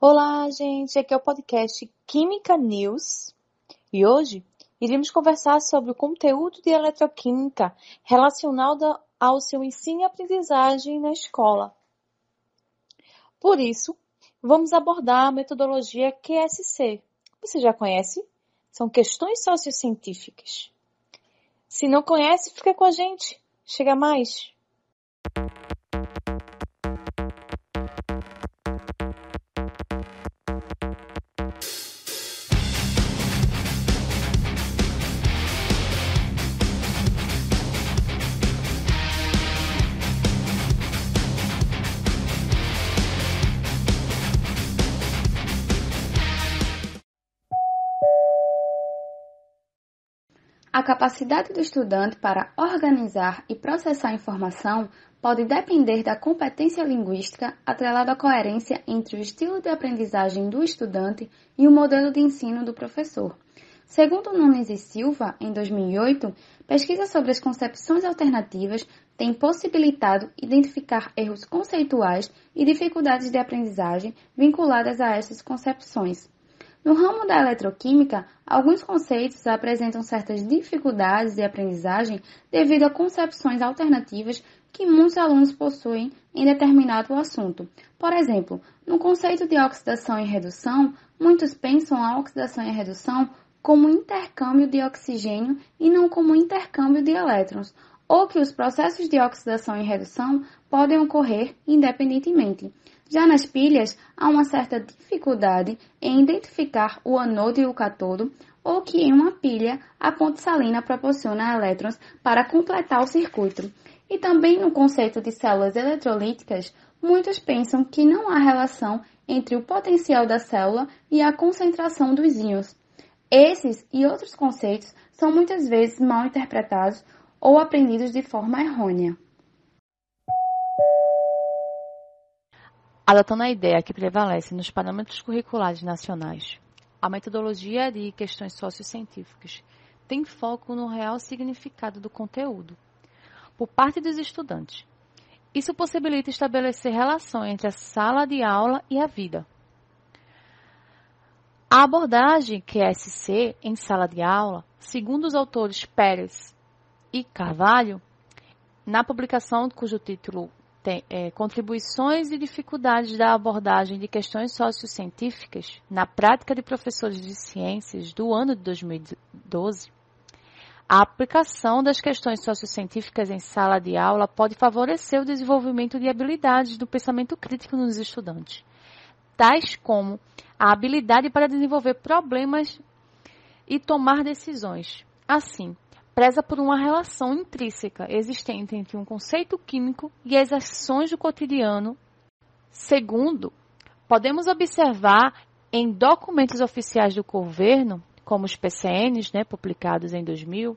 Olá, gente. Aqui é o podcast Química News e hoje iremos conversar sobre o conteúdo de eletroquímica relacionado ao seu ensino e aprendizagem na escola. Por isso, vamos abordar a metodologia QSC. Você já conhece? São questões sociocientíficas. Se não conhece, fica com a gente. Chega mais. A capacidade do estudante para organizar e processar informação pode depender da competência linguística atrelada à coerência entre o estilo de aprendizagem do estudante e o modelo de ensino do professor. Segundo Nunes e Silva, em 2008, pesquisa sobre as concepções alternativas tem possibilitado identificar erros conceituais e dificuldades de aprendizagem vinculadas a essas concepções. No ramo da eletroquímica, alguns conceitos apresentam certas dificuldades de aprendizagem devido a concepções alternativas que muitos alunos possuem em determinado assunto. Por exemplo, no conceito de oxidação e redução, muitos pensam a oxidação e a redução como intercâmbio de oxigênio e não como intercâmbio de elétrons, ou que os processos de oxidação e redução podem ocorrer independentemente. Já nas pilhas, há uma certa dificuldade em identificar o anodo e o cátodo, ou que em uma pilha a ponte salina proporciona elétrons para completar o circuito. E também no conceito de células eletrolíticas, muitos pensam que não há relação entre o potencial da célula e a concentração dos íons. Esses e outros conceitos são muitas vezes mal interpretados ou aprendidos de forma errônea. Adotando a ideia que prevalece nos parâmetros curriculares nacionais, a metodologia de questões sociocientíficas tem foco no real significado do conteúdo, por parte dos estudantes. Isso possibilita estabelecer relação entre a sala de aula e a vida. A abordagem QSC em sala de aula, segundo os autores Pérez e Carvalho, na publicação cujo título tem, é, contribuições e dificuldades da abordagem de questões sociocientíficas na prática de professores de ciências do ano de 2012, a aplicação das questões sociocientíficas em sala de aula pode favorecer o desenvolvimento de habilidades do pensamento crítico nos estudantes, tais como a habilidade para desenvolver problemas e tomar decisões. Assim, preza por uma relação intrínseca existente entre um conceito químico e as ações do cotidiano. Segundo, podemos observar em documentos oficiais do governo, como os PCNs, né, publicados em 2000,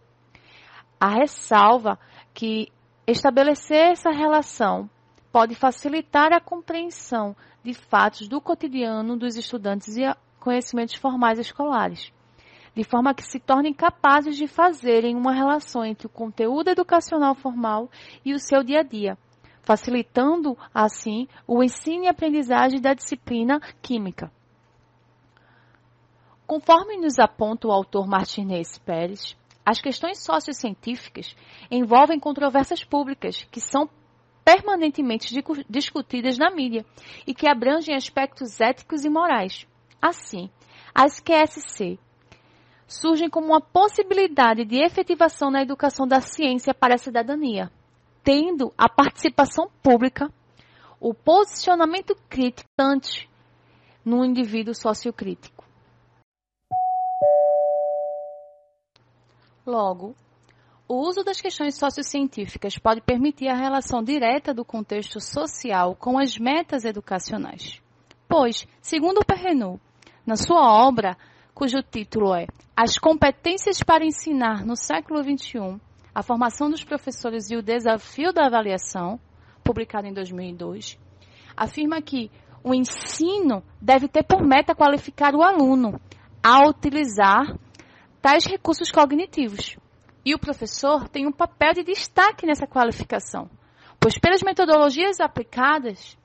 a ressalva que estabelecer essa relação pode facilitar a compreensão de fatos do cotidiano dos estudantes e conhecimentos formais escolares de forma que se tornem capazes de fazerem uma relação entre o conteúdo educacional formal e o seu dia a dia, facilitando, assim, o ensino e aprendizagem da disciplina química. Conforme nos aponta o autor Martinez Pérez, as questões sociocientíficas envolvem controvérsias públicas que são permanentemente discutidas na mídia e que abrangem aspectos éticos e morais. Assim, as QSC surgem como uma possibilidade de efetivação na educação da ciência para a cidadania, tendo a participação pública, o posicionamento crítico no indivíduo sociocrítico. Logo, o uso das questões sociocientíficas pode permitir a relação direta do contexto social com as metas educacionais. Pois, segundo o Perrenot, na sua obra cujo título é As competências para ensinar no século XXI, a formação dos professores e o desafio da avaliação, publicado em 2002, afirma que o ensino deve ter por meta qualificar o aluno a utilizar tais recursos cognitivos. E o professor tem um papel de destaque nessa qualificação, pois pelas metodologias aplicadas,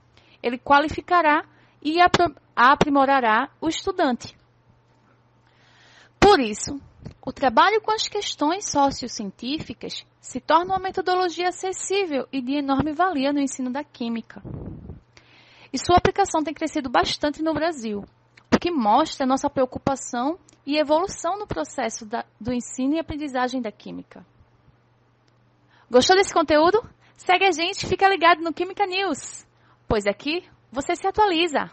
ele qualificará e aprimorará o estudante. Por isso, o trabalho com as questões sociocientíficas se torna uma metodologia acessível e de enorme valia no ensino da química. E sua aplicação tem crescido bastante no Brasil, o que mostra nossa preocupação e evolução no processo da, do ensino e aprendizagem da química. Gostou desse conteúdo? Segue a gente e fica ligado no Química News, pois aqui você se atualiza.